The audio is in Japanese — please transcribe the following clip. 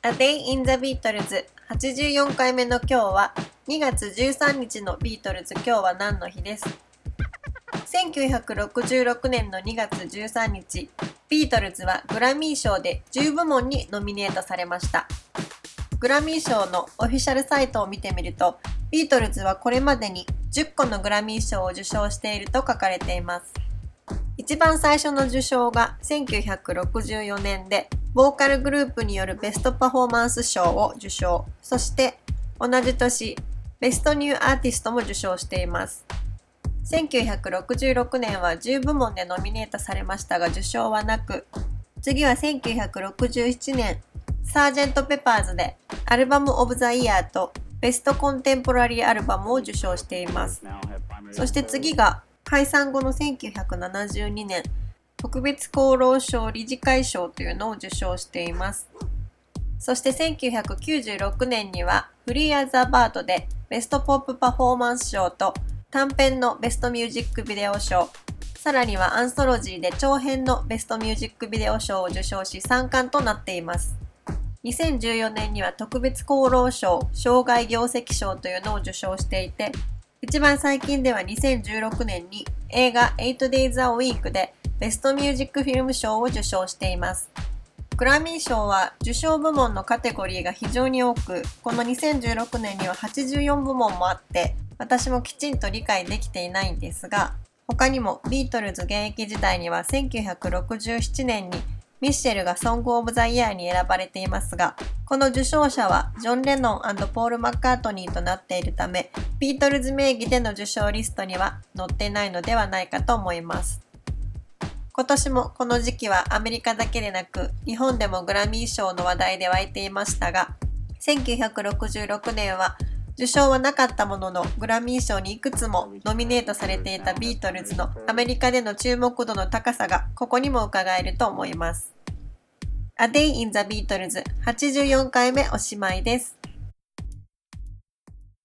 A Day in the Beatles 84回目の今日は2月13日のビートルズ。今日は何の日です？1966年の2月13日。ビートルズはグラミー賞で10部門にノミネートされました。グラミー賞のオフィシャルサイトを見てみるとビートルズはこれまでに10個のグラミー賞を受賞していると書かれています。一番最初の受賞が1964年でボーカルグループによるベストパフォーマンス賞を受賞。そして同じ年ベストニューアーティストも受賞しています。1966年は10部門でノミネートされましたが受賞はなく次は1967年サージェント・ペパーズでアルバム・オブ・ザ・イヤーとベストコンテンポラリーアルバムを受賞しています。そして次が解散後の1972年特別功労賞理事会賞というのを受賞しています。そして1996年にはフリーアザバートでベストポップパフォーマンス賞と短編のベストミュージックビデオ賞さらにはアンソロジーで長編のベストミュージックビデオ賞を受賞し3冠となっています。2014年には特別功労賞障害業績賞というのを受賞していて一番最近では2016年に映画 8days a week でベストミュージックフィルム賞を受賞しています。グラミー賞は受賞部門のカテゴリーが非常に多く、この2016年には84部門もあって、私もきちんと理解できていないんですが、他にもビートルズ現役時代には1967年にミッシェルがソング・オブ・ザ・イヤーに選ばれていますが、この受賞者はジョン・レノンポール・マッカートニーとなっているため、ビートルズ名義での受賞リストには載ってないのではないかと思います。今年もこの時期はアメリカだけでなく、日本でもグラミー賞の話題で湧いていましたが、1966年は受賞はなかったもののグラミー賞にいくつもノミネートされていたビートルズのアメリカでの注目度の高さがここにも伺えると思います。A Day in the Beatles 84回目おしまいです。